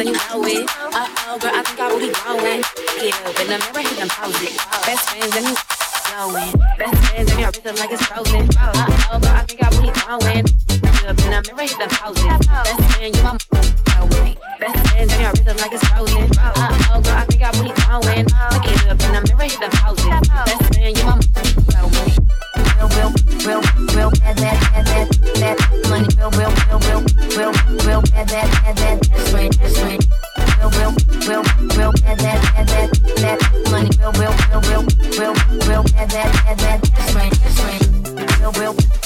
so you know it. Uh oh, girl, I think I really growing. Yeah, up in the mirror, he done posed Best friends and you glowing. Best friends and your rhythm like it's frozen. Uh oh, girl, I think I really growing. it. up in the mirror, hit the posed Best friend, you my glowing. Best friends and your rhythm like it's frozen. Uh oh, girl, I think I really growing. Look it up in the mirror, he done posed that, that, that, that money, real, real, real, real, real, that, that, that.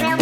out.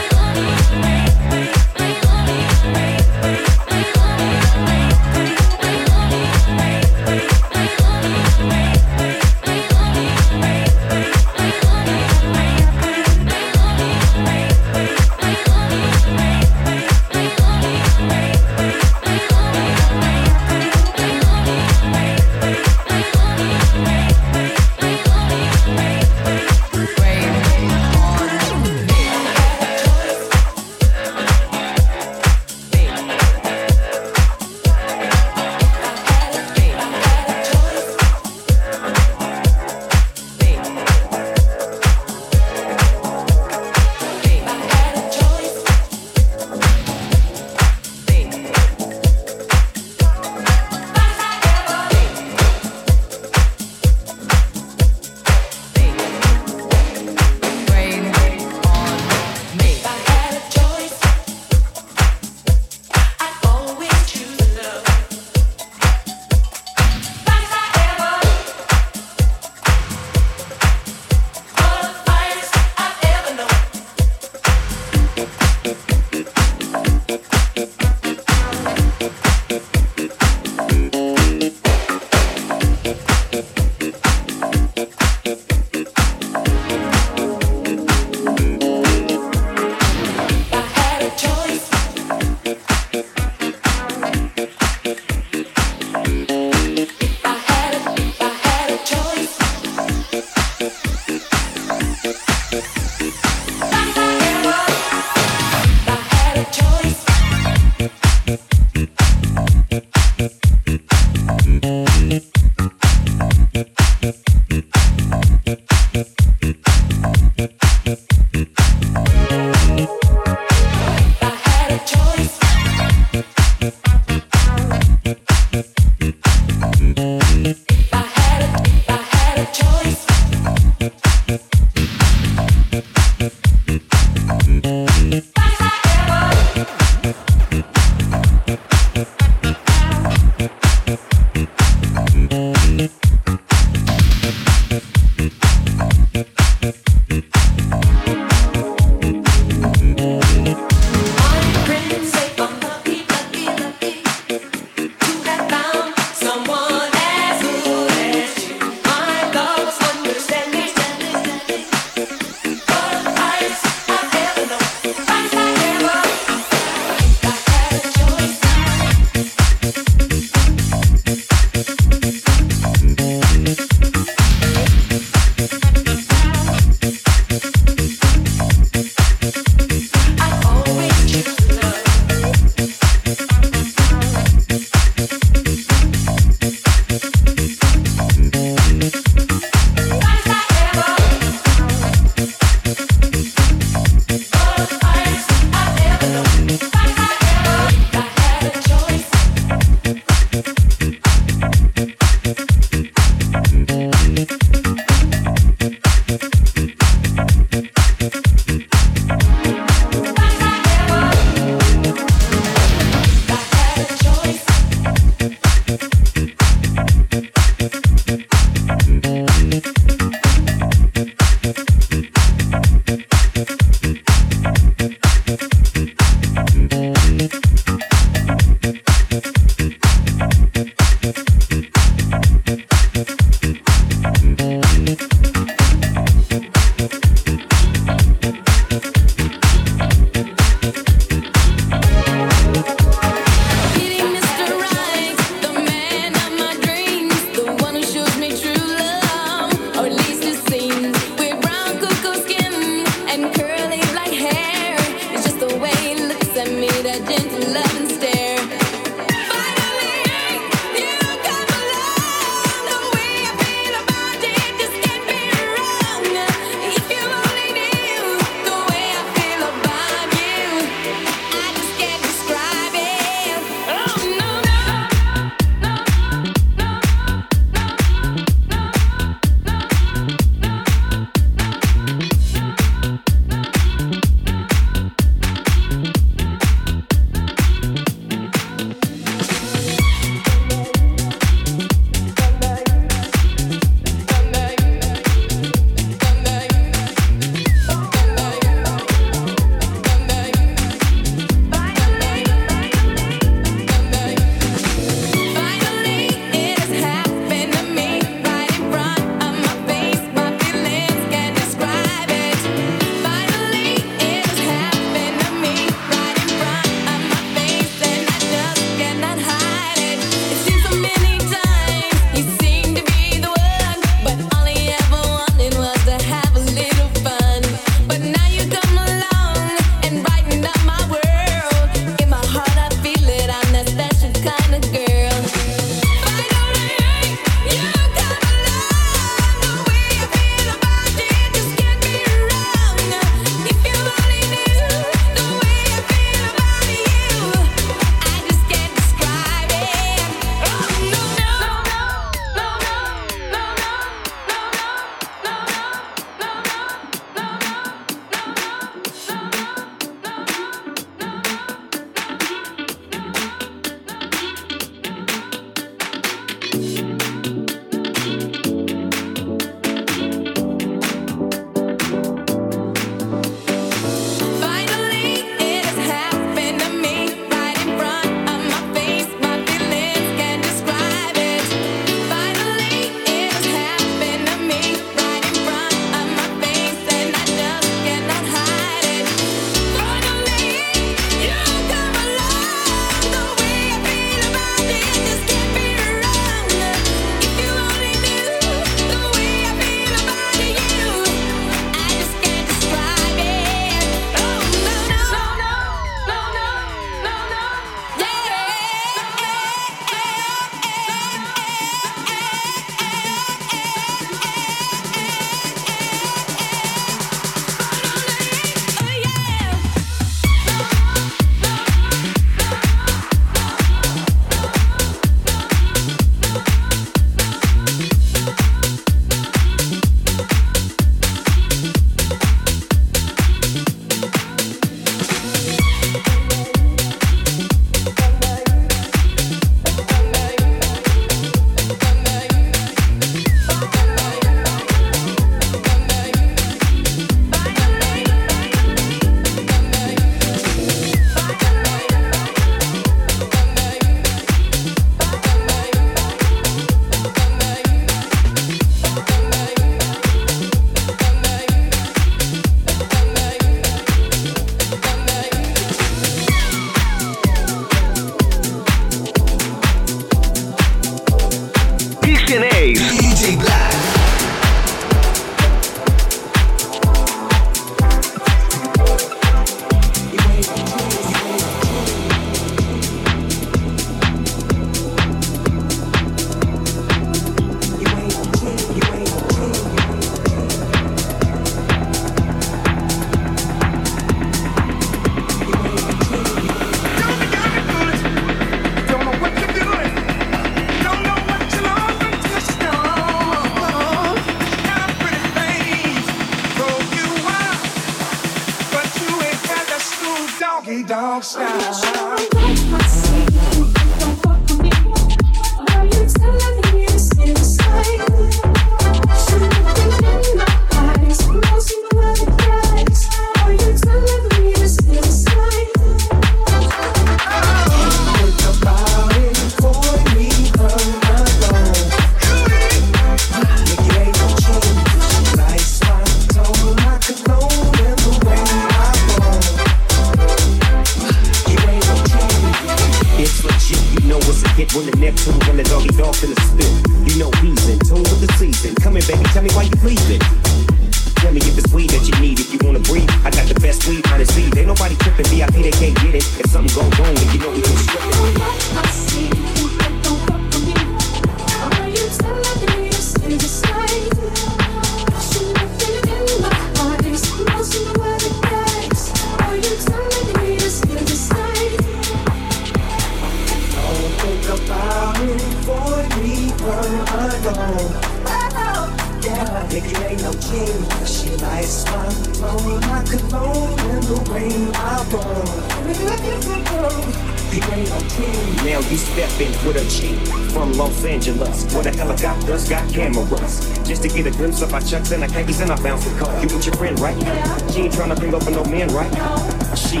us. What the helicopters got cameras. Just to get a glimpse of our chucks and our khakis and our bouncing car. You with your friend, right? Yeah. She ain't trying to bring for no man, right? No. She,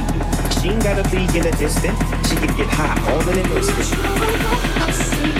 she ain't gotta be in a distance. She can get high all in an instant.